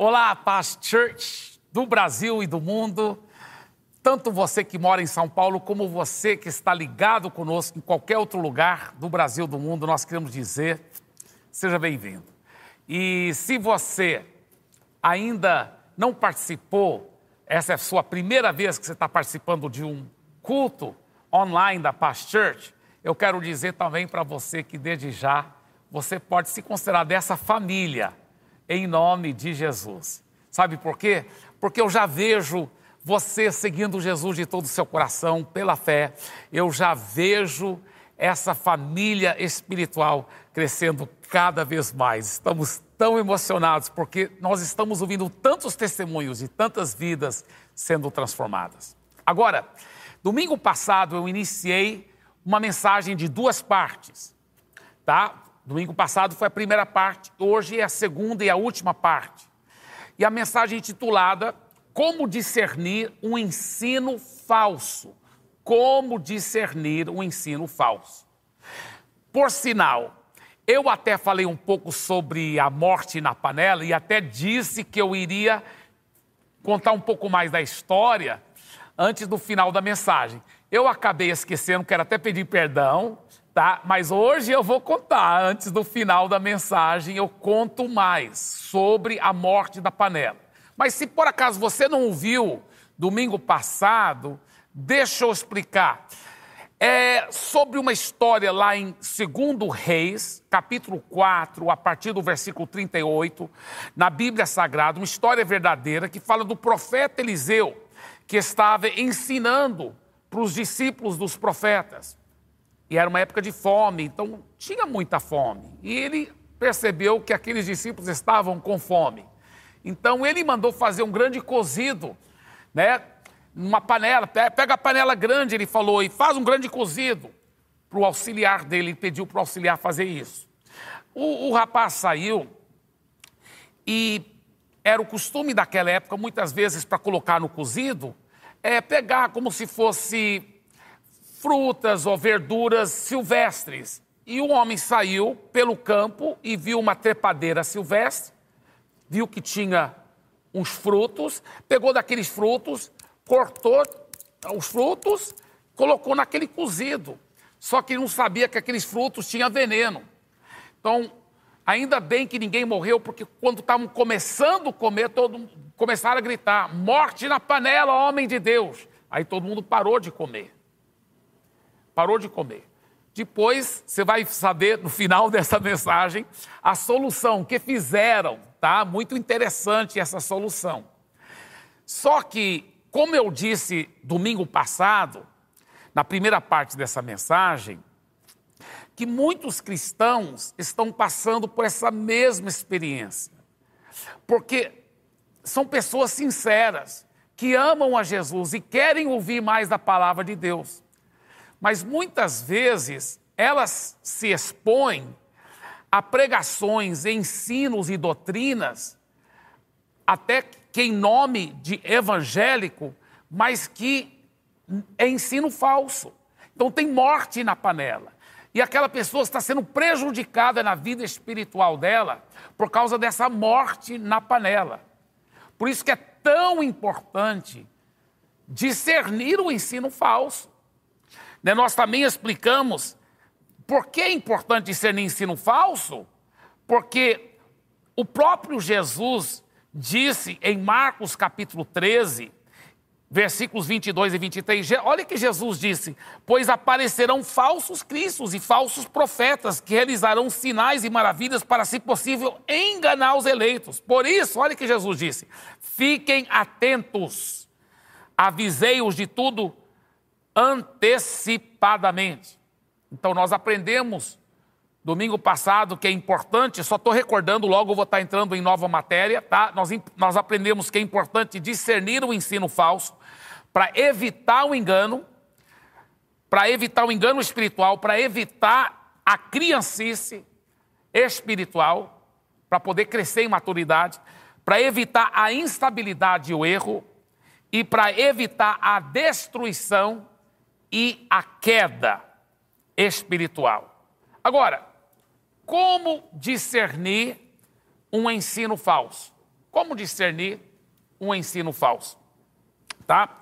Olá, Paz Church do Brasil e do mundo. Tanto você que mora em São Paulo, como você que está ligado conosco em qualquer outro lugar do Brasil, do mundo, nós queremos dizer: seja bem-vindo. E se você ainda não participou, essa é a sua primeira vez que você está participando de um culto online da Paz Church, eu quero dizer também para você que desde já você pode se considerar dessa família em nome de Jesus. Sabe por quê? Porque eu já vejo você seguindo Jesus de todo o seu coração, pela fé, eu já vejo essa família espiritual crescendo cada vez mais. Estamos tão emocionados porque nós estamos ouvindo tantos testemunhos de tantas vidas sendo transformadas. Agora, domingo passado eu iniciei uma mensagem de duas partes, tá? Domingo passado foi a primeira parte, hoje é a segunda e a última parte. E a mensagem intitulada Como discernir um ensino falso. Como discernir um ensino falso. Por sinal, eu até falei um pouco sobre a morte na panela e até disse que eu iria contar um pouco mais da história antes do final da mensagem. Eu acabei esquecendo, quero até pedir perdão, tá? Mas hoje eu vou contar, antes do final da mensagem, eu conto mais sobre a morte da panela. Mas se por acaso você não ouviu domingo passado, deixa eu explicar. É sobre uma história lá em 2 Reis, capítulo 4, a partir do versículo 38, na Bíblia Sagrada, uma história verdadeira que fala do profeta Eliseu, que estava ensinando para os discípulos dos profetas. E era uma época de fome, então tinha muita fome. E ele percebeu que aqueles discípulos estavam com fome. Então ele mandou fazer um grande cozido, né? Numa panela, pega a panela grande, ele falou, e faz um grande cozido. Para o auxiliar dele, ele pediu para o auxiliar fazer isso. O, o rapaz saiu e era o costume daquela época, muitas vezes, para colocar no cozido, é pegar como se fosse frutas ou verduras silvestres. E o homem saiu pelo campo e viu uma trepadeira silvestre, viu que tinha uns frutos, pegou daqueles frutos, cortou os frutos, colocou naquele cozido. Só que não sabia que aqueles frutos tinham veneno. Então, ainda bem que ninguém morreu, porque quando estavam começando a comer, todo, começaram a gritar: morte na panela, homem de Deus. Aí todo mundo parou de comer parou de comer. Depois você vai saber no final dessa mensagem a solução que fizeram, tá? Muito interessante essa solução. Só que, como eu disse domingo passado, na primeira parte dessa mensagem, que muitos cristãos estão passando por essa mesma experiência. Porque são pessoas sinceras, que amam a Jesus e querem ouvir mais da palavra de Deus mas muitas vezes elas se expõem a pregações, ensinos e doutrinas, até que em nome de evangélico, mas que é ensino falso. Então tem morte na panela. E aquela pessoa está sendo prejudicada na vida espiritual dela por causa dessa morte na panela. Por isso que é tão importante discernir o ensino falso. Né, nós também explicamos por que é importante discernir ensino falso, porque o próprio Jesus disse em Marcos capítulo 13, versículos 22 e 23, olha que Jesus disse: Pois aparecerão falsos cristos e falsos profetas que realizarão sinais e maravilhas para, se possível, enganar os eleitos. Por isso, olha que Jesus disse: Fiquem atentos, avisei-os de tudo antecipadamente. Então, nós aprendemos domingo passado que é importante, só estou recordando, logo vou estar entrando em nova matéria, tá? Nós, nós aprendemos que é importante discernir o ensino falso para evitar o engano, para evitar o engano espiritual, para evitar a criancice espiritual, para poder crescer em maturidade, para evitar a instabilidade e o erro e para evitar a destruição e a queda espiritual. Agora, como discernir um ensino falso? Como discernir um ensino falso? Tá?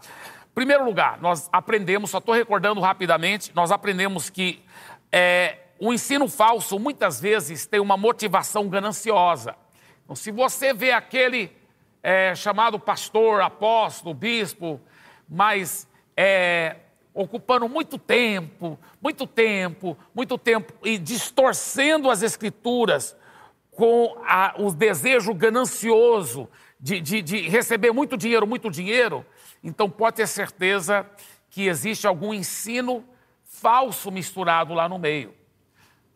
Primeiro lugar, nós aprendemos, só estou recordando rapidamente, nós aprendemos que é, o ensino falso muitas vezes tem uma motivação gananciosa. Então, se você vê aquele é, chamado pastor, apóstolo, bispo, mas é, ocupando muito tempo, muito tempo, muito tempo e distorcendo as escrituras com a, o desejo ganancioso de, de, de receber muito dinheiro, muito dinheiro, então pode ter certeza que existe algum ensino falso misturado lá no meio.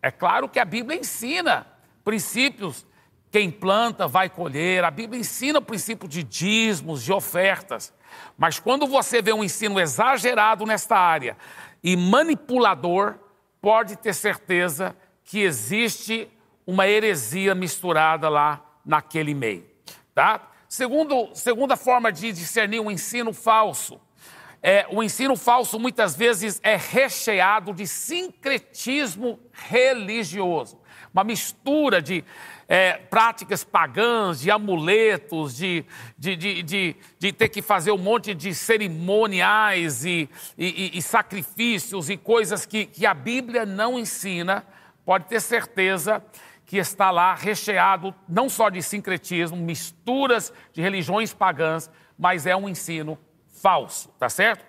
É claro que a Bíblia ensina princípios, quem planta vai colher, a Bíblia ensina o princípio de dízimos, de ofertas. Mas quando você vê um ensino exagerado nesta área e manipulador, pode ter certeza que existe uma heresia misturada lá naquele meio, tá? Segundo, segunda forma de discernir um ensino falso, é, o ensino falso muitas vezes é recheado de sincretismo religioso, uma mistura de é, práticas pagãs, de amuletos, de, de, de, de, de ter que fazer um monte de cerimoniais e, e, e sacrifícios e coisas que, que a Bíblia não ensina, pode ter certeza que está lá recheado não só de sincretismo, misturas de religiões pagãs, mas é um ensino falso, tá certo?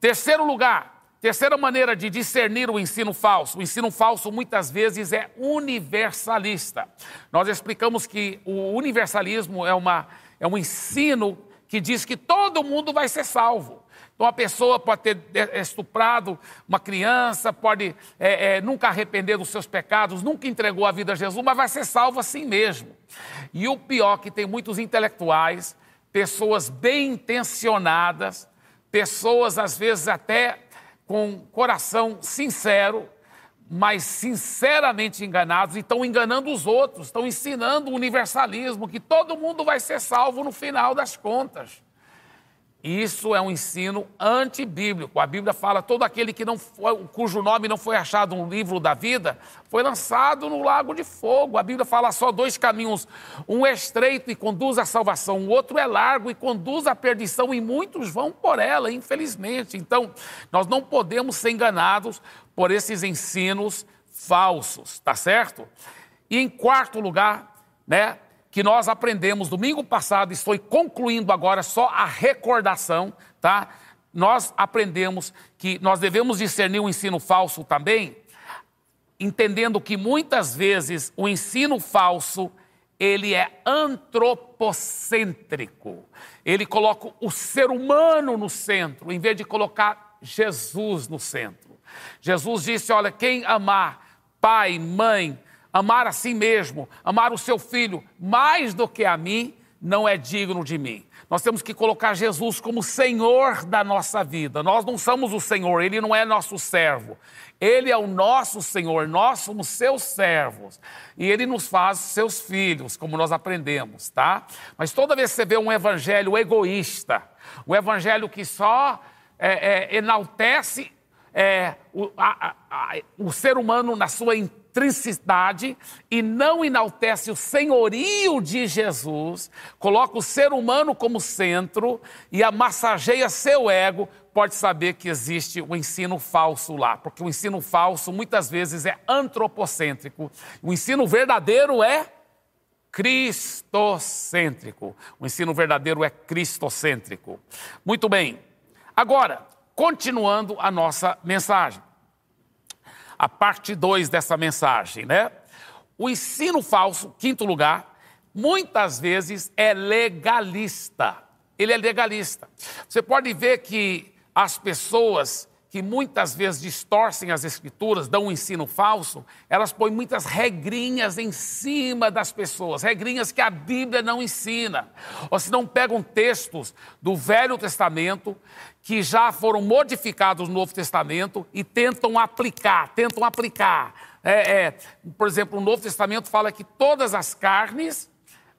Terceiro lugar, terceira maneira de discernir o ensino falso. O ensino falso muitas vezes é universalista. Nós explicamos que o universalismo é, uma, é um ensino que diz que todo mundo vai ser salvo. Então, a pessoa pode ter estuprado uma criança, pode é, é, nunca arrepender dos seus pecados, nunca entregou a vida a Jesus, mas vai ser salvo assim mesmo. E o pior, que tem muitos intelectuais pessoas bem intencionadas, pessoas às vezes até com coração sincero, mas sinceramente enganados e estão enganando os outros, estão ensinando o universalismo, que todo mundo vai ser salvo no final das contas. Isso é um ensino antibíblico. A Bíblia fala todo aquele que não foi, cujo nome não foi achado no livro da vida, foi lançado no lago de fogo. A Bíblia fala só dois caminhos: um é estreito e conduz à salvação, o outro é largo e conduz à perdição, e muitos vão por ela, infelizmente. Então, nós não podemos ser enganados por esses ensinos falsos, tá certo? E em quarto lugar, né, que nós aprendemos domingo passado, estou concluindo agora só a recordação, tá? Nós aprendemos que nós devemos discernir o ensino falso também, entendendo que muitas vezes o ensino falso ele é antropocêntrico. Ele coloca o ser humano no centro, em vez de colocar Jesus no centro. Jesus disse: Olha, quem amar pai, mãe, amar a si mesmo, amar o seu filho mais do que a mim, não é digno de mim. Nós temos que colocar Jesus como Senhor da nossa vida. Nós não somos o Senhor, Ele não é nosso servo. Ele é o nosso Senhor, nós somos seus servos. E Ele nos faz seus filhos, como nós aprendemos, tá? Mas toda vez que você vê um evangelho egoísta, um evangelho que só é, é, enaltece é, o, a, a, o ser humano na sua excentricidade e não enaltece o senhorio de Jesus, coloca o ser humano como centro e amassageia seu ego, pode saber que existe o um ensino falso lá, porque o ensino falso muitas vezes é antropocêntrico. O ensino verdadeiro é cristocêntrico. O ensino verdadeiro é cristocêntrico. Muito bem. Agora, continuando a nossa mensagem a parte 2 dessa mensagem, né? O ensino falso, quinto lugar, muitas vezes é legalista. Ele é legalista. Você pode ver que as pessoas que muitas vezes distorcem as escrituras, dão um ensino falso, elas põem muitas regrinhas em cima das pessoas, regrinhas que a Bíblia não ensina. Ou se não pegam textos do Velho Testamento que já foram modificados no Novo Testamento e tentam aplicar, tentam aplicar. É, é, por exemplo, o Novo Testamento fala que todas as carnes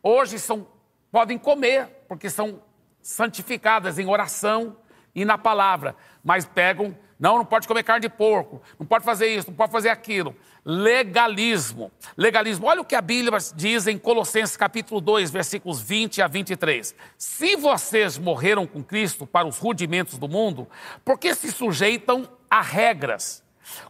hoje são, podem comer, porque são santificadas em oração e na palavra, mas pegam Não, não pode comer carne de porco, não pode fazer isso, não pode fazer aquilo. Legalismo. Legalismo. Olha o que a Bíblia diz em Colossenses capítulo 2, versículos 20 a 23. Se vocês morreram com Cristo para os rudimentos do mundo, por que se sujeitam a regras,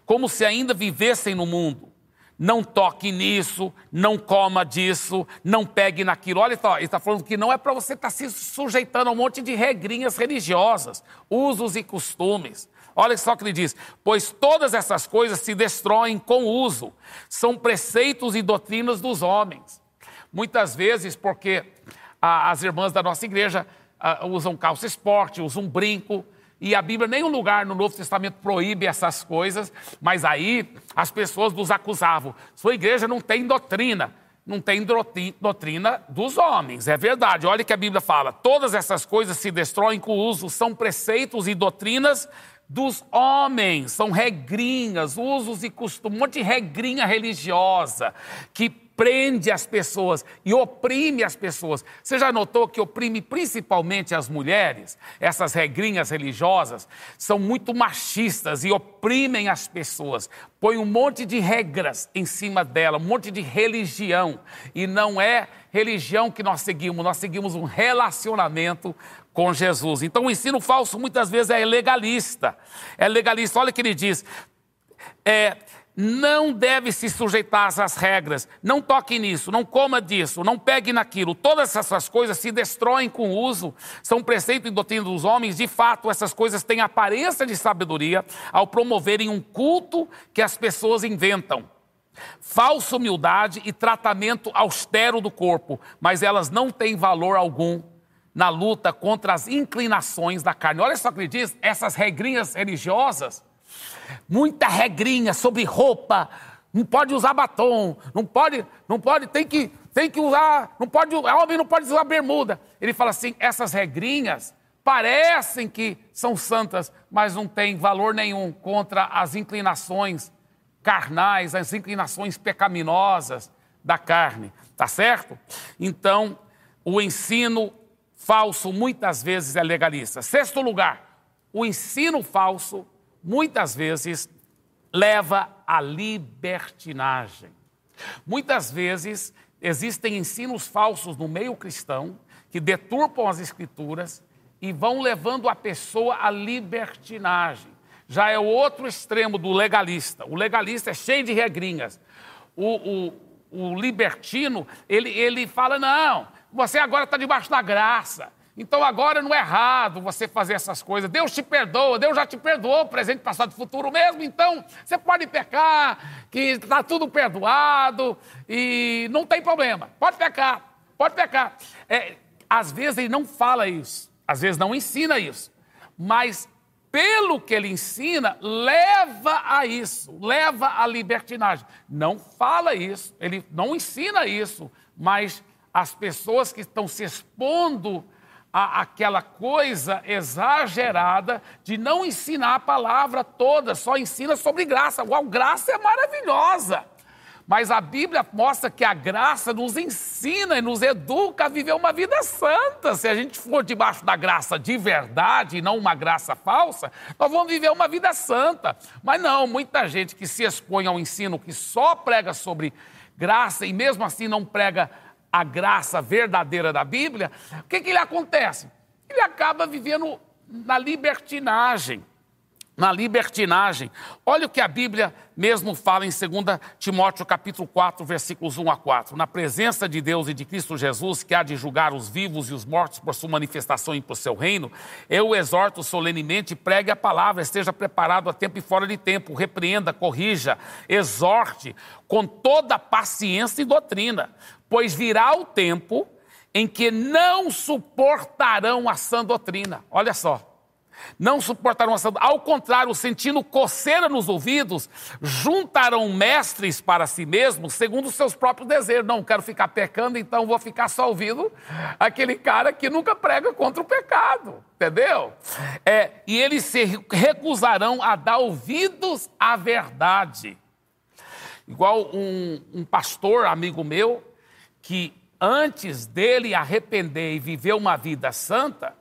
como se ainda vivessem no mundo? não toque nisso, não coma disso, não pegue naquilo. Olha ele está falando que não é para você estar tá se sujeitando a um monte de regrinhas religiosas, usos e costumes. Olha só o que ele diz: pois todas essas coisas se destroem com o uso, são preceitos e doutrinas dos homens. Muitas vezes, porque as irmãs da nossa igreja usam calça esporte, usam brinco, e a Bíblia, nenhum lugar no Novo Testamento proíbe essas coisas, mas aí as pessoas nos acusavam. Sua igreja não tem doutrina, não tem doutrina dos homens, é verdade. Olha que a Bíblia fala: todas essas coisas se destroem com o uso, são preceitos e doutrinas dos homens, são regrinhas, usos e costumes, um monte de regrinha religiosa que prende as pessoas e oprime as pessoas. Você já notou que oprime principalmente as mulheres? Essas regrinhas religiosas são muito machistas e oprimem as pessoas. Põe um monte de regras em cima dela, um monte de religião. E não é religião que nós seguimos, nós seguimos um relacionamento com Jesus. Então o ensino falso muitas vezes é legalista. É legalista. Olha o que ele diz. É, não deve se sujeitar às regras, não toque nisso, não coma disso, não pegue naquilo. Todas essas coisas se destroem com o uso, são preceito e doutrina dos homens. De fato, essas coisas têm aparência de sabedoria ao promoverem um culto que as pessoas inventam. Falsa humildade e tratamento austero do corpo, mas elas não têm valor algum na luta contra as inclinações da carne. Olha só o que ele diz: essas regrinhas religiosas muita regrinha sobre roupa, não pode usar batom, não pode, não pode, tem que, tem que usar, não pode, homem não pode usar bermuda. Ele fala assim, essas regrinhas parecem que são santas, mas não têm valor nenhum contra as inclinações carnais, as inclinações pecaminosas da carne, tá certo? Então, o ensino falso muitas vezes é legalista. Sexto lugar, o ensino falso muitas vezes leva à libertinagem. Muitas vezes existem ensinos falsos no meio cristão que deturpam as escrituras e vão levando a pessoa à libertinagem. Já é o outro extremo do legalista. O legalista é cheio de regrinhas. O, o, o libertino, ele, ele fala: não, você agora está debaixo da graça. Então agora não é errado você fazer essas coisas. Deus te perdoa, Deus já te perdoou, presente, passado e futuro mesmo. Então você pode pecar, que está tudo perdoado e não tem problema. Pode pecar, pode pecar. É, às vezes ele não fala isso, às vezes não ensina isso, mas pelo que ele ensina, leva a isso, leva à libertinagem. Não fala isso, ele não ensina isso, mas as pessoas que estão se expondo a, aquela coisa exagerada de não ensinar a palavra toda, só ensina sobre graça. Uau, graça é maravilhosa. Mas a Bíblia mostra que a graça nos ensina e nos educa a viver uma vida santa. Se a gente for debaixo da graça de verdade e não uma graça falsa, nós vamos viver uma vida santa. Mas não, muita gente que se expõe ao ensino que só prega sobre graça e mesmo assim não prega a graça verdadeira da Bíblia, o que, que ele acontece? Ele acaba vivendo na libertinagem. Na libertinagem. Olha o que a Bíblia mesmo fala em 2 Timóteo capítulo 4, versículos 1 a 4. Na presença de Deus e de Cristo Jesus, que há de julgar os vivos e os mortos por sua manifestação e por seu reino, eu exorto solenemente, pregue a palavra, esteja preparado a tempo e fora de tempo, repreenda, corrija, exorte com toda paciência e doutrina, pois virá o tempo em que não suportarão a sã doutrina. Olha só. Não suportarão a sã doutrina. Ao contrário, sentindo coceira nos ouvidos, juntarão mestres para si mesmos, segundo os seus próprios desejos. Não quero ficar pecando, então vou ficar só ouvindo aquele cara que nunca prega contra o pecado. Entendeu? É, e eles se recusarão a dar ouvidos à verdade. Igual um, um pastor amigo meu, que antes dele arrepender e viver uma vida santa,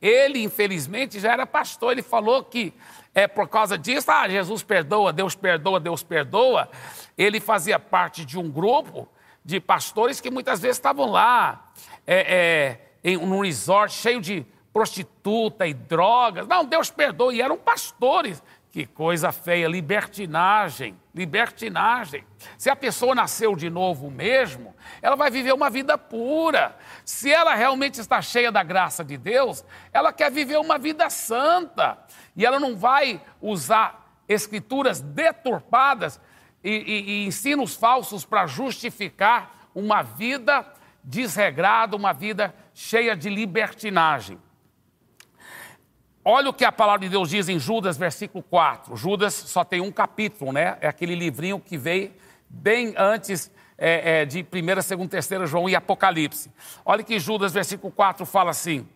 Ele, infelizmente, já era pastor. Ele falou que é por causa disso, ah, Jesus perdoa, Deus perdoa, Deus perdoa. Ele fazia parte de um grupo de pastores que muitas vezes estavam lá, é, é, em um resort cheio de prostituta e drogas. Não, Deus perdoa. E eram pastores. Que coisa feia, libertinagem, libertinagem. Se a pessoa nasceu de novo mesmo, ela vai viver uma vida pura. Se ela realmente está cheia da graça de Deus, ela quer viver uma vida santa. E ela não vai usar escrituras deturpadas e, e, e ensinos falsos para justificar uma vida desregrada, uma vida cheia de libertinagem. Olha o que a palavra de Deus diz em Judas, versículo 4. Judas só tem um capítulo, né? É aquele livrinho que veio bem antes é, é, de 1, 2, 3 João e Apocalipse. Olha que Judas, versículo 4, fala assim: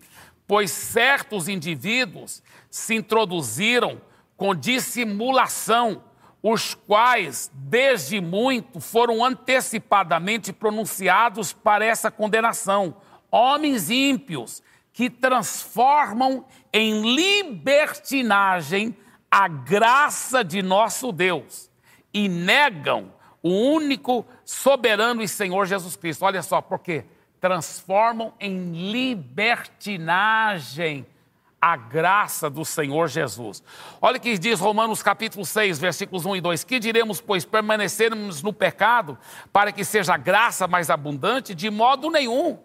Pois certos indivíduos se introduziram com dissimulação, os quais, desde muito, foram antecipadamente pronunciados para essa condenação. Homens ímpios que transformam em libertinagem a graça de nosso Deus e negam o único soberano e Senhor Jesus Cristo. Olha só, porque transformam em libertinagem a graça do Senhor Jesus. Olha o que diz Romanos capítulo 6, versículos 1 e 2. Que diremos, pois, permanecermos no pecado para que seja graça mais abundante? De modo nenhum.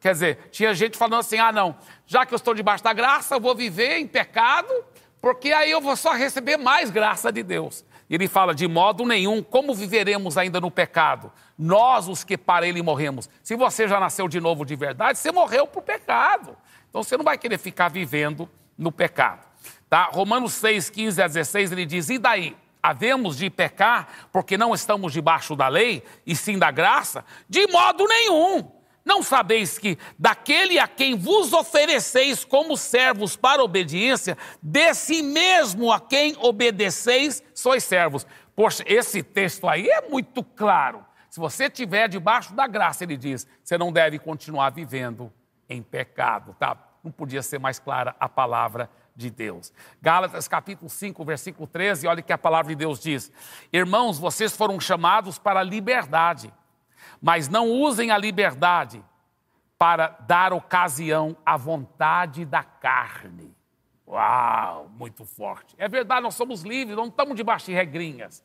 Quer dizer, tinha gente falando assim: ah, não, já que eu estou debaixo da graça, eu vou viver em pecado, porque aí eu vou só receber mais graça de Deus. Ele fala: de modo nenhum, como viveremos ainda no pecado? Nós, os que para ele morremos. Se você já nasceu de novo de verdade, você morreu para o pecado. Então você não vai querer ficar vivendo no pecado. Tá? Romanos 6, 15 a 16, ele diz: e daí? Havemos de pecar porque não estamos debaixo da lei e sim da graça? De modo nenhum. Não sabeis que daquele a quem vos ofereceis como servos para obediência, desse mesmo a quem obedeceis, sois servos. Poxa, esse texto aí é muito claro. Se você estiver debaixo da graça, ele diz, você não deve continuar vivendo em pecado, tá? Não podia ser mais clara a palavra de Deus. Gálatas capítulo 5, versículo 13, olha que a palavra de Deus diz: Irmãos, vocês foram chamados para a liberdade mas não usem a liberdade para dar ocasião à vontade da carne. Uau, muito forte. É verdade, nós somos livres, não estamos debaixo de regrinhas.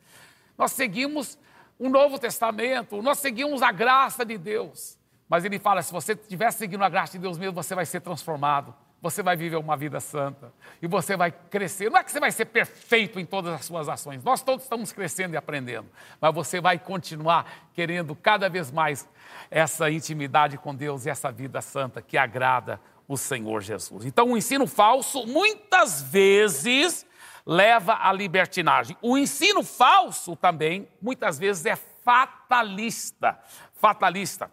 Nós seguimos o Novo Testamento, nós seguimos a graça de Deus. Mas ele fala: se você estiver seguindo a graça de Deus mesmo, você vai ser transformado você vai viver uma vida santa e você vai crescer. Não é que você vai ser perfeito em todas as suas ações, nós todos estamos crescendo e aprendendo, mas você vai continuar querendo cada vez mais essa intimidade com Deus e essa vida santa que agrada o Senhor Jesus. Então, o ensino falso muitas vezes leva à libertinagem. O ensino falso também muitas vezes é fatalista. Fatalista.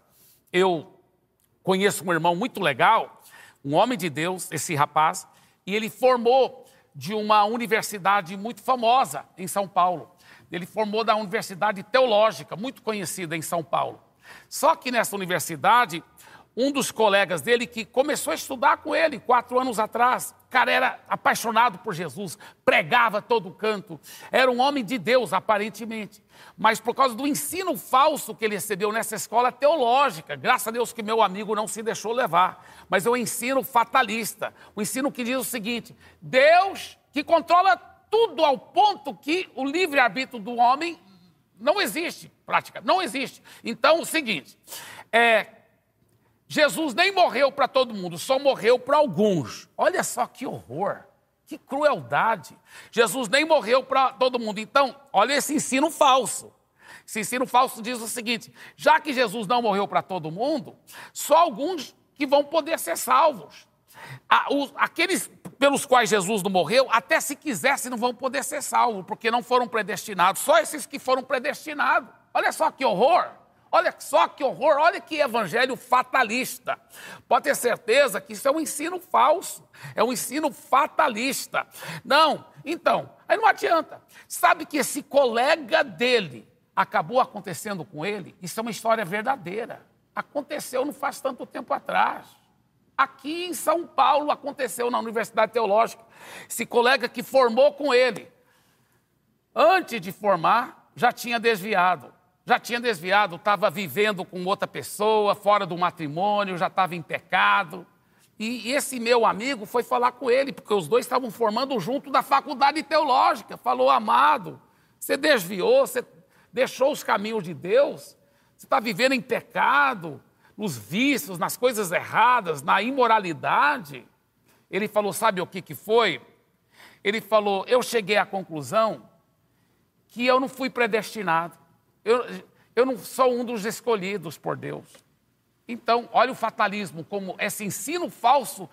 Eu conheço um irmão muito legal um homem de Deus, esse rapaz, e ele formou de uma universidade muito famosa em São Paulo. Ele formou da Universidade Teológica, muito conhecida em São Paulo. Só que nessa universidade, um dos colegas dele que começou a estudar com ele quatro anos atrás, cara era apaixonado por Jesus, pregava todo canto, era um homem de Deus aparentemente, mas por causa do ensino falso que ele recebeu nessa escola teológica, graças a Deus que meu amigo não se deixou levar, mas é um ensino fatalista, o um ensino que diz o seguinte: Deus que controla tudo ao ponto que o livre-arbítrio do homem não existe, prática, não existe. Então, o seguinte, é, Jesus nem morreu para todo mundo, só morreu para alguns. Olha só que horror, que crueldade. Jesus nem morreu para todo mundo. Então, olha esse ensino falso. Esse ensino falso diz o seguinte: já que Jesus não morreu para todo mundo, só alguns que vão poder ser salvos. Aqueles pelos quais Jesus não morreu, até se quisesse, não vão poder ser salvos, porque não foram predestinados. Só esses que foram predestinados. Olha só que horror. Olha só que horror, olha que evangelho fatalista. Pode ter certeza que isso é um ensino falso, é um ensino fatalista. Não, então, aí não adianta. Sabe que esse colega dele acabou acontecendo com ele? Isso é uma história verdadeira. Aconteceu não faz tanto tempo atrás. Aqui em São Paulo aconteceu na Universidade Teológica. Esse colega que formou com ele, antes de formar, já tinha desviado. Já tinha desviado, estava vivendo com outra pessoa, fora do matrimônio, já estava em pecado. E esse meu amigo foi falar com ele, porque os dois estavam formando junto da faculdade teológica. Falou, amado, você desviou, você deixou os caminhos de Deus, você está vivendo em pecado, nos vícios, nas coisas erradas, na imoralidade. Ele falou: sabe o que, que foi? Ele falou: eu cheguei à conclusão que eu não fui predestinado, eu, eu não sou um dos escolhidos por Deus. Então, olha o fatalismo, como esse ensino falso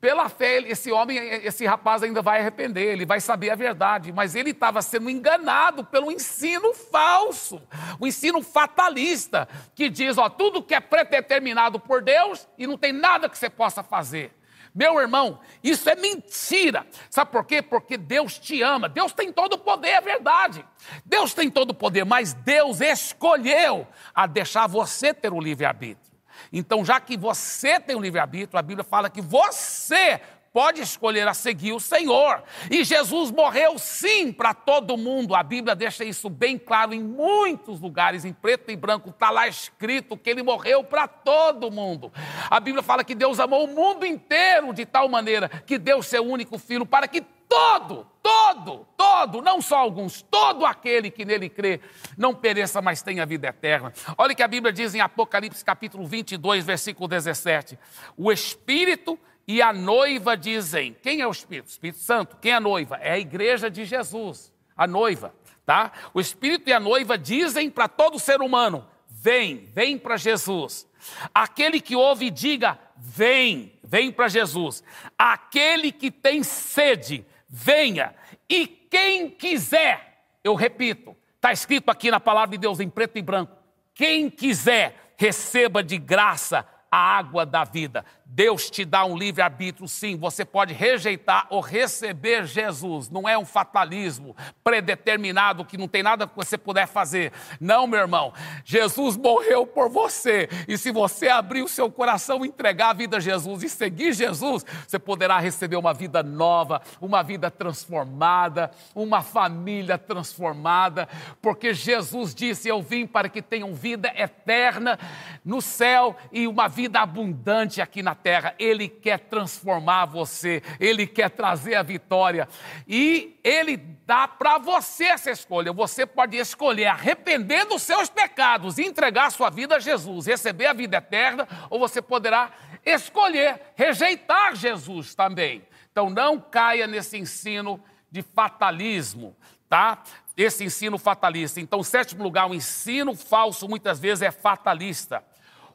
pela fé, esse homem, esse rapaz ainda vai arrepender, ele vai saber a verdade, mas ele estava sendo enganado pelo ensino falso, o ensino fatalista, que diz: ó, tudo que é predeterminado por Deus e não tem nada que você possa fazer. Meu irmão, isso é mentira. Sabe por quê? Porque Deus te ama. Deus tem todo o poder, é verdade. Deus tem todo o poder, mas Deus escolheu a deixar você ter o livre-arbítrio. Então, já que você tem o livre-arbítrio, a Bíblia fala que você pode escolher a seguir o Senhor. E Jesus morreu sim para todo mundo. A Bíblia deixa isso bem claro em muitos lugares, em preto e branco, está lá escrito que ele morreu para todo mundo. A Bíblia fala que Deus amou o mundo inteiro de tal maneira que deu seu único filho para que todo, todo, todo, não só alguns, todo aquele que nele crê, não pereça, mas tenha vida eterna. Olha o que a Bíblia diz em Apocalipse capítulo 22, versículo 17. O Espírito e a noiva dizem: Quem é o Espírito? O Espírito Santo. Quem é a noiva? É a igreja de Jesus, a noiva, tá? O Espírito e a noiva dizem para todo ser humano: Vem, vem para Jesus. Aquele que ouve, diga: Vem, vem para Jesus. Aquele que tem sede, venha. E quem quiser, eu repito, está escrito aqui na palavra de Deus em preto e branco: quem quiser, receba de graça a água da vida. Deus te dá um livre-arbítrio, sim. Você pode rejeitar ou receber Jesus. Não é um fatalismo predeterminado que não tem nada que você puder fazer. Não, meu irmão. Jesus morreu por você. E se você abrir o seu coração, entregar a vida a Jesus e seguir Jesus, você poderá receber uma vida nova, uma vida transformada, uma família transformada. Porque Jesus disse: Eu vim para que tenham vida eterna no céu e uma vida abundante aqui na terra, Ele quer transformar você, Ele quer trazer a vitória. E Ele dá para você essa escolha. Você pode escolher arrepender dos seus pecados entregar sua vida a Jesus, receber a vida eterna, ou você poderá escolher rejeitar Jesus também. Então não caia nesse ensino de fatalismo, tá? Esse ensino fatalista. Então, sétimo lugar, o ensino falso muitas vezes é fatalista.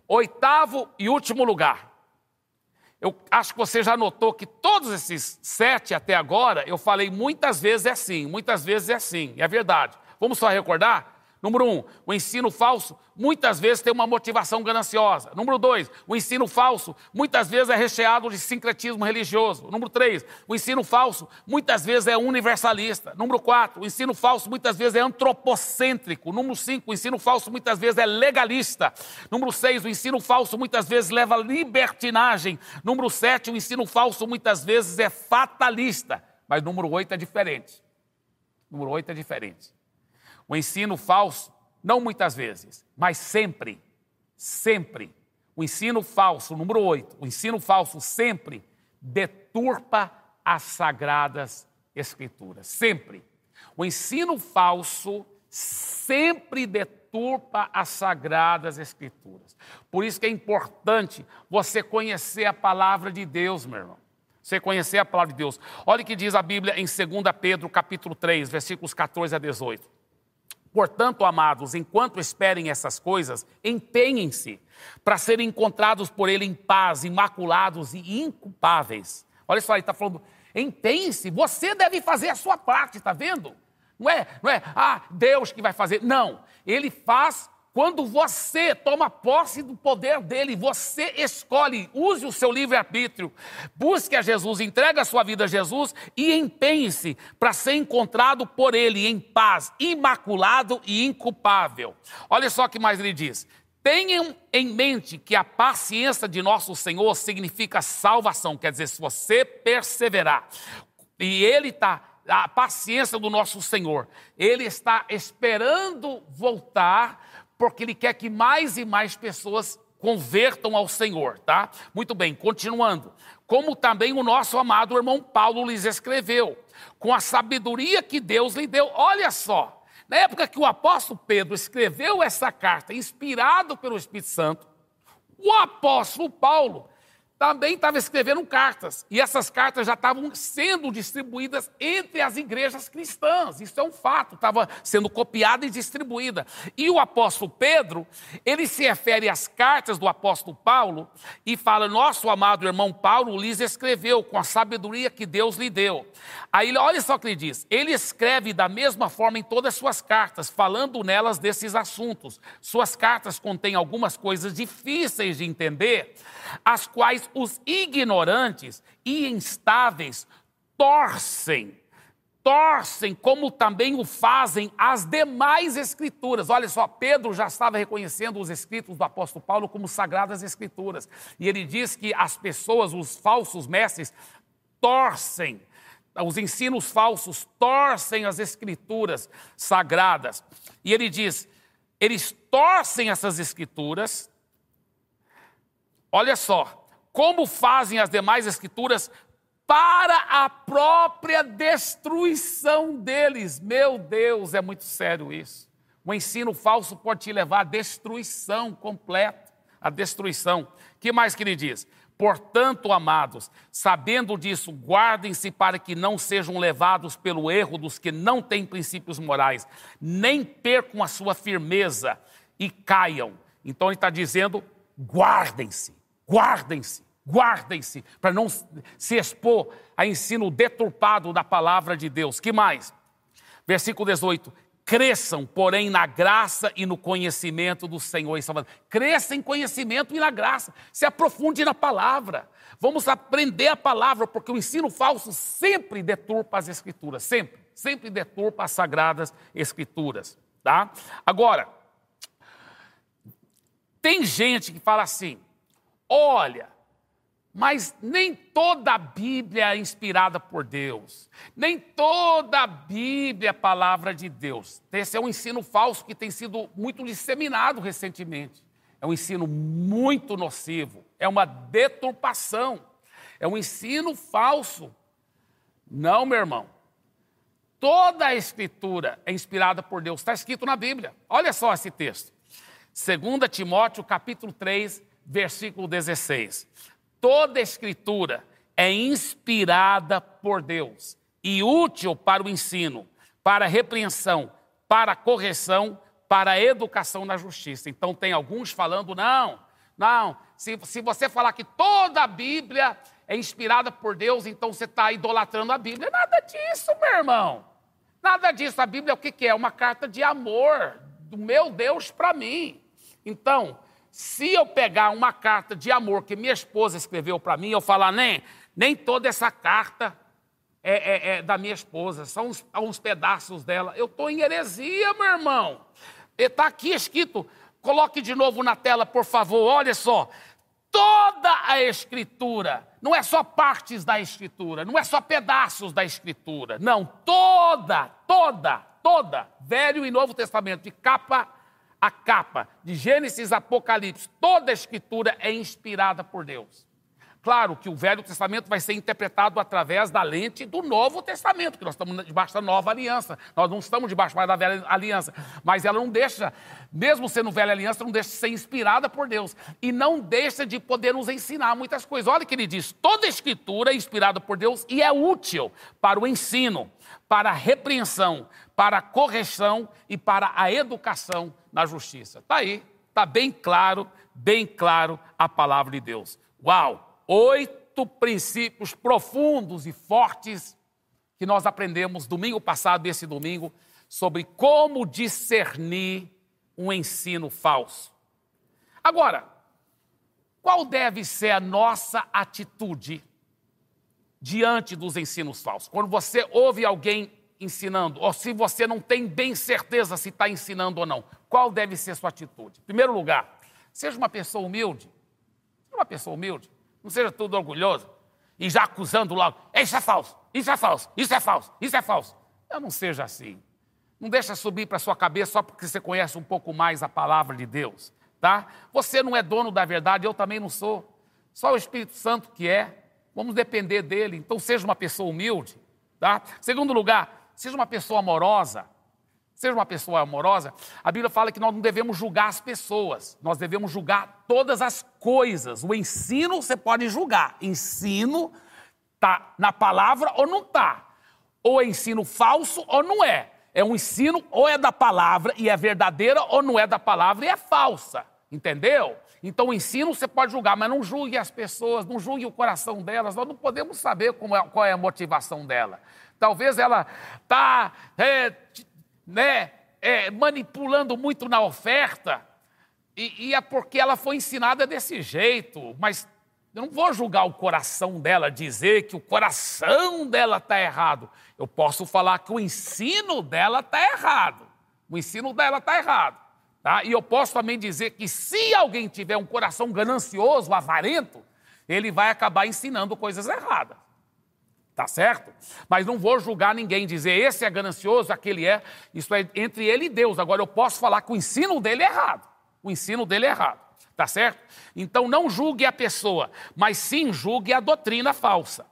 Oitavo e último lugar, eu acho que você já notou que todos esses sete até agora, eu falei muitas vezes é assim, muitas vezes é assim, é verdade. Vamos só recordar? Número um, o ensino falso muitas vezes tem uma motivação gananciosa. Número dois, o ensino falso muitas vezes é recheado de sincretismo religioso. Número três, o ensino falso muitas vezes é universalista. Número quatro, o ensino falso muitas vezes é antropocêntrico. Número cinco, o ensino falso muitas vezes é legalista. Número seis, o ensino falso muitas vezes leva a libertinagem. Número sete, o ensino falso muitas vezes é fatalista. Mas número oito é diferente. Número oito é diferente. O ensino falso, não muitas vezes, mas sempre, sempre. O ensino falso, número 8, o ensino falso sempre deturpa as sagradas escrituras. Sempre. O ensino falso sempre deturpa as sagradas escrituras. Por isso que é importante você conhecer a palavra de Deus, meu irmão. Você conhecer a palavra de Deus. Olha o que diz a Bíblia em 2 Pedro, capítulo 3, versículos 14 a 18. Portanto, amados, enquanto esperem essas coisas, empenhem-se para serem encontrados por Ele em paz, imaculados e inculpáveis. Olha só, ele está falando, empenhe-se, você deve fazer a sua parte, está vendo? Não é, não é, ah, Deus que vai fazer. Não, Ele faz quando você toma posse do poder dele, você escolhe, use o seu livre-arbítrio, busque a Jesus, entregue a sua vida a Jesus e empenhe-se para ser encontrado por ele em paz, imaculado e inculpável. Olha só o que mais ele diz: Tenham em mente que a paciência de nosso Senhor significa salvação, quer dizer, se você perseverar, e Ele está, a paciência do nosso Senhor, Ele está esperando voltar, porque Ele quer que mais e mais pessoas convertam ao Senhor, tá? Muito bem, continuando. Como também o nosso amado irmão Paulo lhes escreveu, com a sabedoria que Deus lhe deu. Olha só, na época que o apóstolo Pedro escreveu essa carta, inspirado pelo Espírito Santo, o apóstolo Paulo também estava escrevendo cartas. E essas cartas já estavam sendo distribuídas entre as igrejas cristãs. Isso é um fato, estava sendo copiada e distribuída. E o apóstolo Pedro, ele se refere às cartas do apóstolo Paulo e fala: Nosso amado irmão Paulo lhes escreveu com a sabedoria que Deus lhe deu. Aí, olha só o que ele diz: ele escreve da mesma forma em todas as suas cartas, falando nelas desses assuntos. Suas cartas contêm algumas coisas difíceis de entender, as quais os ignorantes e instáveis torcem, torcem, como também o fazem as demais escrituras. Olha só, Pedro já estava reconhecendo os escritos do apóstolo Paulo como sagradas escrituras. E ele diz que as pessoas, os falsos mestres, torcem os ensinos falsos torcem as escrituras sagradas. E ele diz: eles torcem essas escrituras. Olha só, como fazem as demais escrituras para a própria destruição deles. Meu Deus, é muito sério isso. O ensino falso pode te levar à destruição completa, à destruição. que mais que ele diz? Portanto, amados, sabendo disso, guardem-se para que não sejam levados pelo erro dos que não têm princípios morais, nem percam a sua firmeza e caiam. Então ele está dizendo: guardem-se, guardem-se, guardem-se, para não se expor a ensino deturpado da palavra de Deus. Que mais? Versículo 18: Cresçam, porém, na graça e no conhecimento do Senhor e Salvador. Cresça em conhecimento e na graça. Se aprofunde na palavra. Vamos aprender a palavra, porque o ensino falso sempre deturpa as escrituras. Sempre. Sempre deturpa as sagradas escrituras. Tá? Agora, tem gente que fala assim: olha, mas nem toda a Bíblia é inspirada por Deus, nem toda a Bíblia é palavra de Deus. Esse é um ensino falso que tem sido muito disseminado recentemente. É um ensino muito nocivo, é uma deturpação, é um ensino falso. Não, meu irmão. Toda a Escritura é inspirada por Deus, está escrito na Bíblia. Olha só esse texto. 2 Timóteo, capítulo 3, versículo 16 toda escritura é inspirada por Deus e útil para o ensino, para a repreensão, para a correção, para a educação na justiça. Então, tem alguns falando, não, não, se, se você falar que toda a Bíblia é inspirada por Deus, então você está idolatrando a Bíblia. Nada disso, meu irmão. Nada disso. A Bíblia é o que, que é? Uma carta de amor do meu Deus para mim. Então, se eu pegar uma carta de amor que minha esposa escreveu para mim, eu falar, nem, nem toda essa carta é, é, é da minha esposa, são uns, uns pedaços dela. Eu estou em heresia, meu irmão. Está aqui escrito, coloque de novo na tela, por favor, olha só. Toda a Escritura, não é só partes da Escritura, não é só pedaços da Escritura, não, toda, toda, toda, Velho e Novo Testamento, de capa a capa de Gênesis Apocalipse, toda a escritura é inspirada por Deus. Claro que o Velho Testamento vai ser interpretado através da lente do Novo Testamento, que nós estamos debaixo da nova aliança. Nós não estamos debaixo mais da velha aliança. Mas ela não deixa, mesmo sendo velha aliança, não deixa de ser inspirada por Deus. E não deixa de poder nos ensinar muitas coisas. Olha o que ele diz: toda escritura é inspirada por Deus e é útil para o ensino, para a repreensão, para a correção e para a educação na justiça. Está aí, está bem claro, bem claro a palavra de Deus. Uau! Oito princípios profundos e fortes que nós aprendemos domingo passado e esse domingo sobre como discernir um ensino falso. Agora, qual deve ser a nossa atitude diante dos ensinos falsos? Quando você ouve alguém ensinando, ou se você não tem bem certeza se está ensinando ou não, qual deve ser sua atitude? Em primeiro lugar, Seja uma pessoa humilde. Seja uma pessoa humilde. Não seja tudo orgulhoso e já acusando logo. Isso é falso, isso é falso, isso é falso, isso é falso. Eu não seja assim. Não deixa subir para sua cabeça só porque você conhece um pouco mais a palavra de Deus, tá? Você não é dono da verdade, eu também não sou. Só o Espírito Santo que é. Vamos depender dele. Então seja uma pessoa humilde, tá? Segundo lugar, seja uma pessoa amorosa. Seja uma pessoa amorosa. A Bíblia fala que nós não devemos julgar as pessoas, nós devemos julgar todas as coisas. O ensino você pode julgar. Ensino está na palavra ou não está. Ou é ensino falso ou não é. É um ensino ou é da palavra e é verdadeira ou não é da palavra e é falsa. Entendeu? Então o ensino você pode julgar, mas não julgue as pessoas, não julgue o coração delas. Nós não podemos saber é, qual é a motivação dela. Talvez ela está é, né, é, manipulando muito na oferta, e, e é porque ela foi ensinada desse jeito, mas eu não vou julgar o coração dela, dizer que o coração dela está errado. Eu posso falar que o ensino dela está errado. O ensino dela está errado. Tá? E eu posso também dizer que se alguém tiver um coração ganancioso, avarento, ele vai acabar ensinando coisas erradas. Tá certo? Mas não vou julgar ninguém, dizer esse é ganancioso, aquele é. Isso é entre ele e Deus. Agora eu posso falar que o ensino dele é errado. O ensino dele é errado. Tá certo? Então não julgue a pessoa, mas sim julgue a doutrina falsa.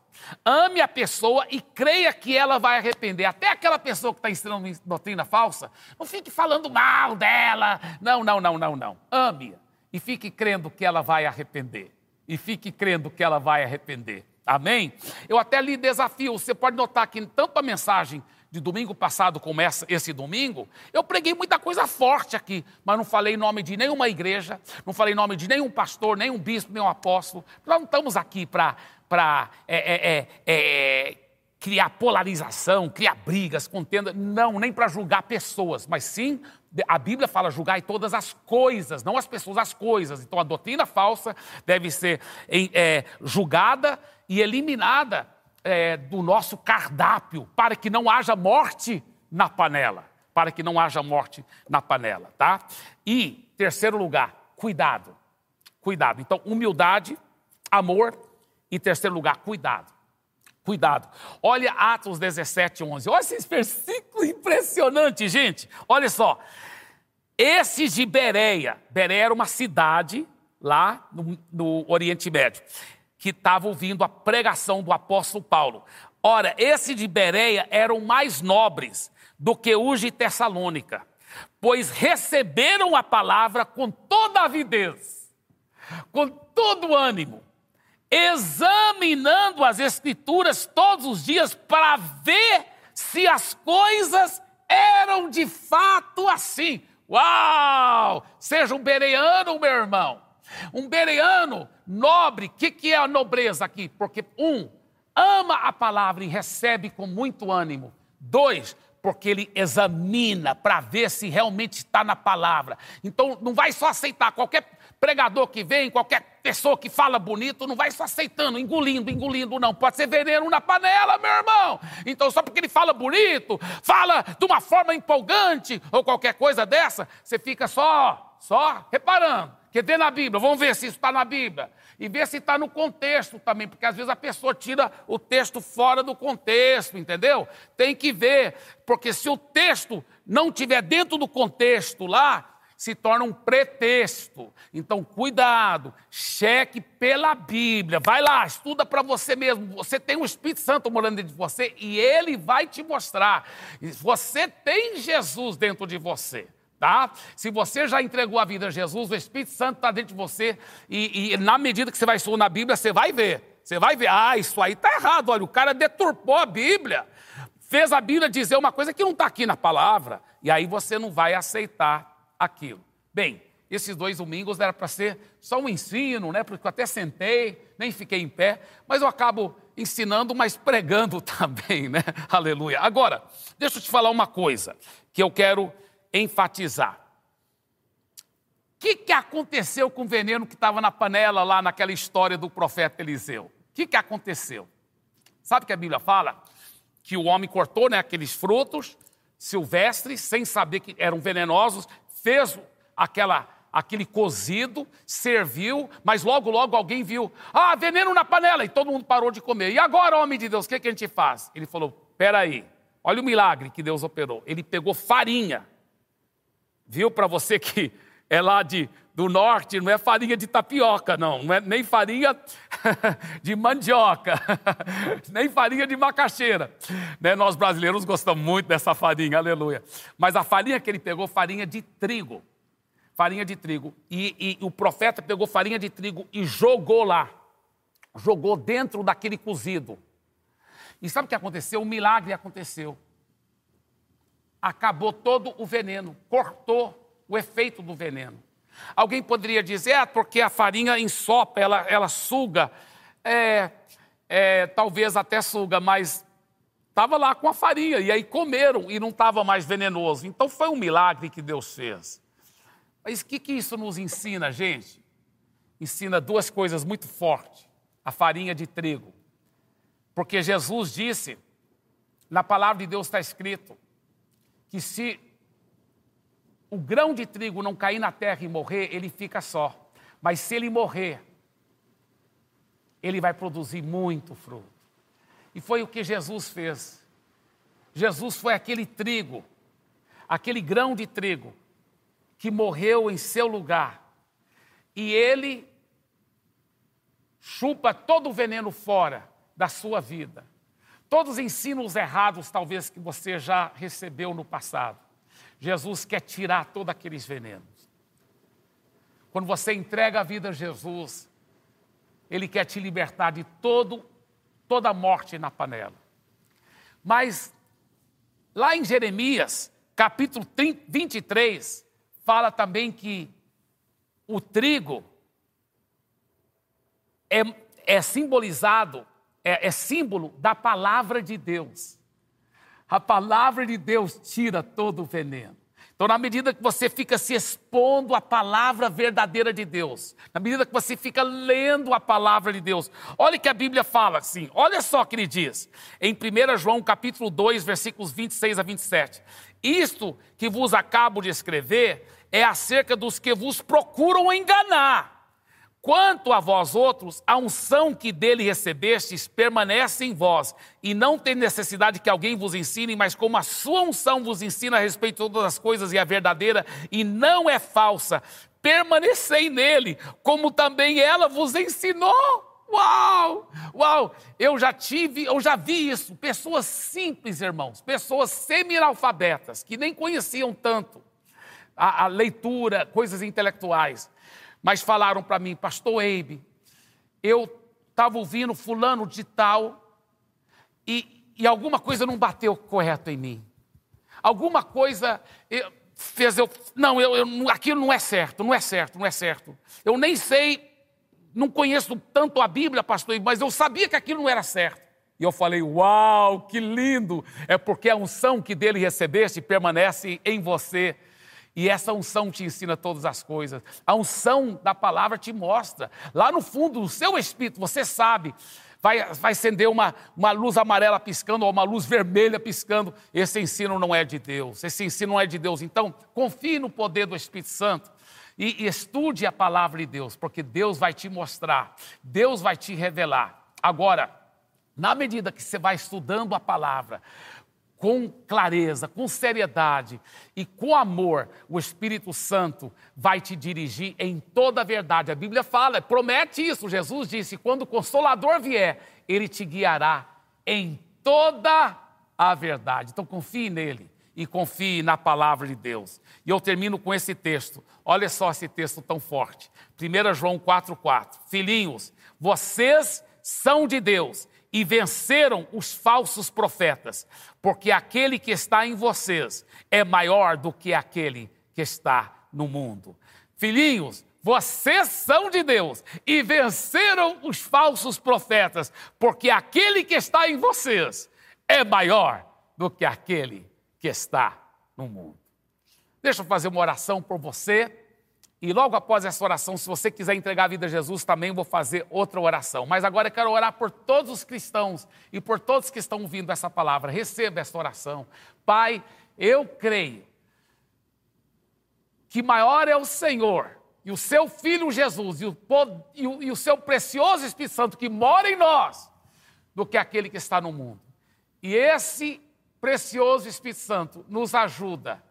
Ame a pessoa e creia que ela vai arrepender. Até aquela pessoa que está ensinando doutrina falsa, não fique falando mal dela. Não, não, não, não, não. Ame-a e fique crendo que ela vai arrepender. E fique crendo que ela vai arrepender. Amém? Eu até li desafio. Você pode notar que tanto a mensagem de domingo passado como essa, esse domingo, eu preguei muita coisa forte aqui, mas não falei em nome de nenhuma igreja, não falei em nome de nenhum pastor, nenhum bispo, nenhum apóstolo. Nós não estamos aqui para é, é, é, é, criar polarização, criar brigas, contenda, não, nem para julgar pessoas, mas sim a Bíblia fala julgar todas as coisas, não as pessoas, as coisas. Então a doutrina falsa deve ser é, julgada e eliminada é, do nosso cardápio, para que não haja morte na panela. Para que não haja morte na panela, tá? E, terceiro lugar, cuidado. Cuidado. Então, humildade, amor e, terceiro lugar, cuidado. Cuidado. Olha Atos 17, 11. Olha esse versículo impressionante, gente. Olha só. Esses de Bereia, Bereia era uma cidade lá no, no Oriente Médio que estava ouvindo a pregação do apóstolo Paulo. Ora, esse de Bereia eram mais nobres do que os de Tessalônica, pois receberam a palavra com toda avidez, com todo ânimo, examinando as escrituras todos os dias para ver se as coisas eram de fato assim. Uau! Seja um bereano, meu irmão. Um bereano nobre, o que, que é a nobreza aqui? Porque, um, ama a palavra e recebe com muito ânimo. Dois, porque ele examina para ver se realmente está na palavra. Então, não vai só aceitar qualquer pregador que vem, qualquer pessoa que fala bonito, não vai só aceitando, engolindo, engolindo, não. Pode ser veneno na panela, meu irmão. Então, só porque ele fala bonito, fala de uma forma empolgante ou qualquer coisa dessa, você fica só, só reparando. Que vê na Bíblia, vamos ver se isso está na Bíblia. E ver se está no contexto também, porque às vezes a pessoa tira o texto fora do contexto, entendeu? Tem que ver, porque se o texto não tiver dentro do contexto lá, se torna um pretexto. Então, cuidado, cheque pela Bíblia. Vai lá, estuda para você mesmo. Você tem o Espírito Santo morando dentro de você e ele vai te mostrar. Você tem Jesus dentro de você tá? Se você já entregou a vida a Jesus, o Espírito Santo está dentro de você e, e, na medida que você vai estudar na Bíblia, você vai ver. Você vai ver, ah, isso aí está errado. Olha, o cara deturpou a Bíblia, fez a Bíblia dizer uma coisa que não está aqui na palavra, e aí você não vai aceitar aquilo. Bem, esses dois domingos era para ser só um ensino, né? Porque eu até sentei, nem fiquei em pé, mas eu acabo ensinando, mas pregando também, né? Aleluia. Agora, deixa eu te falar uma coisa que eu quero enfatizar. O que, que aconteceu com o veneno que estava na panela lá naquela história do profeta Eliseu? O que, que aconteceu? Sabe que a Bíblia fala? Que o homem cortou né, aqueles frutos silvestres, sem saber que eram venenosos, fez aquela aquele cozido, serviu, mas logo, logo alguém viu, ah, veneno na panela, e todo mundo parou de comer. E agora, homem de Deus, o que, que a gente faz? Ele falou, peraí, olha o milagre que Deus operou. Ele pegou farinha, viu para você que é lá de, do norte, não é farinha de tapioca, não, não é nem farinha de mandioca, nem farinha de macaxeira. Né? Nós brasileiros gostamos muito dessa farinha, aleluia. Mas a farinha que ele pegou, farinha de trigo farinha de trigo. E, e, o profeta pegou farinha de trigo e jogou lá. Jogou dentro daquele cozido. E sabe o que aconteceu? Um milagre aconteceu. Acabou todo o veneno, cortou o efeito do veneno. Alguém poderia dizer, é porque a farinha ensopa, ela, ela suga. É, é, talvez até suga, mas estava lá com a farinha, e aí comeram e não estava mais venenoso. Então foi um milagre que Deus fez. Mas o que, que isso nos ensina, gente? Ensina duas coisas muito fortes: a farinha de trigo. Porque Jesus disse, na palavra de Deus está escrito, que se o grão de trigo não cair na terra e morrer, ele fica só. Mas se ele morrer, ele vai produzir muito fruto. E foi o que Jesus fez. Jesus foi aquele trigo, aquele grão de trigo que morreu em seu lugar. E ele chupa todo o veneno fora da sua vida. Todos os ensinos errados, talvez, que você já recebeu no passado. Jesus quer tirar todos aqueles venenos. Quando você entrega a vida a Jesus, Ele quer te libertar de todo, toda a morte na panela. Mas, lá em Jeremias, capítulo 23, fala também que o trigo é, é simbolizado, é, é símbolo da palavra de Deus. A palavra de Deus tira todo o veneno. Então, na medida que você fica se expondo à palavra verdadeira de Deus, na medida que você fica lendo a palavra de Deus, olha que a Bíblia fala assim, olha só o que ele diz, em 1 João capítulo 2, versículos 26 a 27. Isto que vos acabo de escrever é acerca dos que vos procuram enganar. Quanto a vós outros, a unção que dele recebestes permanece em vós, e não tem necessidade que alguém vos ensine, mas como a sua unção vos ensina a respeito de todas as coisas e a verdadeira, e não é falsa, permanecei nele, como também ela vos ensinou. Uau! Uau! Eu já tive, eu já vi isso, pessoas simples, irmãos, pessoas semi-analfabetas, que nem conheciam tanto a, a leitura, coisas intelectuais. Mas falaram para mim, pastor Eibe, eu estava ouvindo fulano de tal e, e, alguma coisa não bateu correto em mim. Alguma coisa fez eu. Não, eu, eu, aquilo não é certo, não é certo, não é certo. Eu nem sei, não conheço tanto a Bíblia, pastor, mas eu sabia que aquilo não era certo. E eu falei, uau, que lindo! É porque a unção que dele recebeste permanece em você e essa unção te ensina todas as coisas. A unção da palavra te mostra. Lá no fundo do seu espírito, você sabe, vai, vai acender uma, uma luz amarela piscando ou uma luz vermelha piscando. Esse ensino não é de Deus. Esse ensino não é de Deus. Então, confie no poder do Espírito Santo. E, e estude a palavra de Deus, porque Deus vai te mostrar, Deus vai te revelar. Agora, na medida que você vai estudando a palavra, com clareza, com seriedade e com amor, o Espírito Santo vai te dirigir em toda a verdade. A Bíblia fala, promete isso. Jesus disse: quando o Consolador vier, ele te guiará em toda a verdade. Então confie nele e confie na palavra de Deus. E eu termino com esse texto. Olha só esse texto tão forte. 1 João 4,4. Filhinhos, vocês são de Deus e venceram os falsos profetas, porque aquele que está em vocês é maior do que aquele que está no mundo. Filhinhos, vocês são de Deus e venceram os falsos profetas, porque aquele que está em vocês é maior do que aquele que está no mundo. Deixa eu fazer uma oração por você e logo após essa oração, se você quiser entregar a vida a Jesus, também vou fazer outra oração. Mas agora eu quero orar por todos os cristãos e por todos que estão ouvindo essa palavra. Receba esta oração. Pai, eu creio que maior é o Senhor e o seu Filho Jesus e o, e, o, e o, seu precioso Espírito Santo que mora em nós, do que aquele que está no mundo. E esse precioso Espírito Santo nos ajuda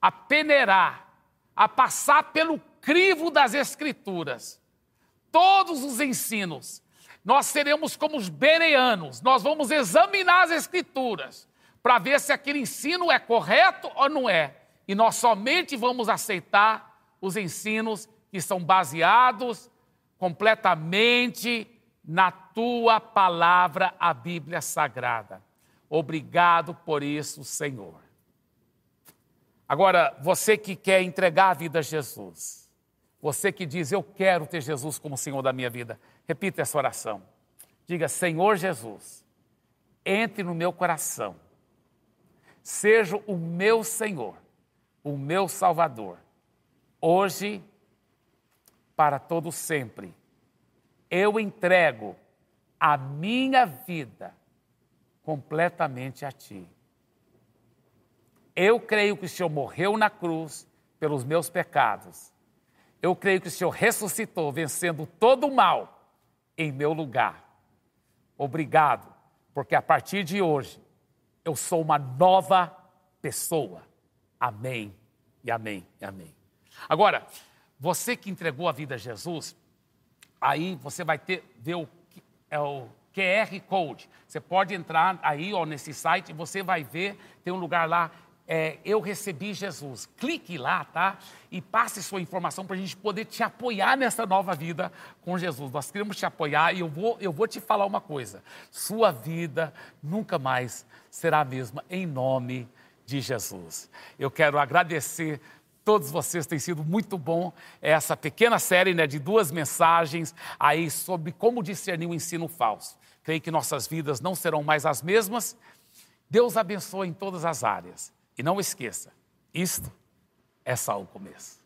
a peneirar, a passar pelo crivo das Escrituras, todos os ensinos. Nós seremos como os bereanos, nós vamos examinar as Escrituras para ver se aquele ensino é correto ou não é. E nós somente vamos aceitar os ensinos que são baseados completamente na tua palavra, a Bíblia Sagrada. Obrigado por isso, Senhor. Agora, você que quer entregar a vida a Jesus, você que diz, Eu quero ter Jesus como Senhor da minha vida, repita essa oração. Diga, Senhor Jesus, entre no meu coração, seja o meu Senhor, o meu Salvador hoje, para todo sempre. Eu entrego a minha vida completamente a Ti. Eu creio que o Senhor morreu na cruz pelos meus pecados. Eu creio que o Senhor ressuscitou, vencendo todo o mal em meu lugar. Obrigado, porque a partir de hoje eu sou uma nova pessoa. Amém e amém e amém. Agora, você que entregou a vida a Jesus, aí você vai ter ver o, é o QR Code. Você pode entrar aí ó, nesse site você vai ver, tem um lugar lá, é, eu recebi Jesus. Clique lá, tá? E passe sua informação para a gente poder te apoiar nessa nova vida com Jesus. Nós queremos te apoiar e eu vou, eu vou te falar uma coisa: sua vida nunca mais será a mesma, em nome de Jesus. Eu quero agradecer todos vocês têm sido muito bom essa pequena série né, de duas mensagens aí sobre como discernir o ensino falso. Creio que nossas vidas não serão mais as mesmas. Deus abençoe em todas as áreas. E não esqueça, isto é só o começo.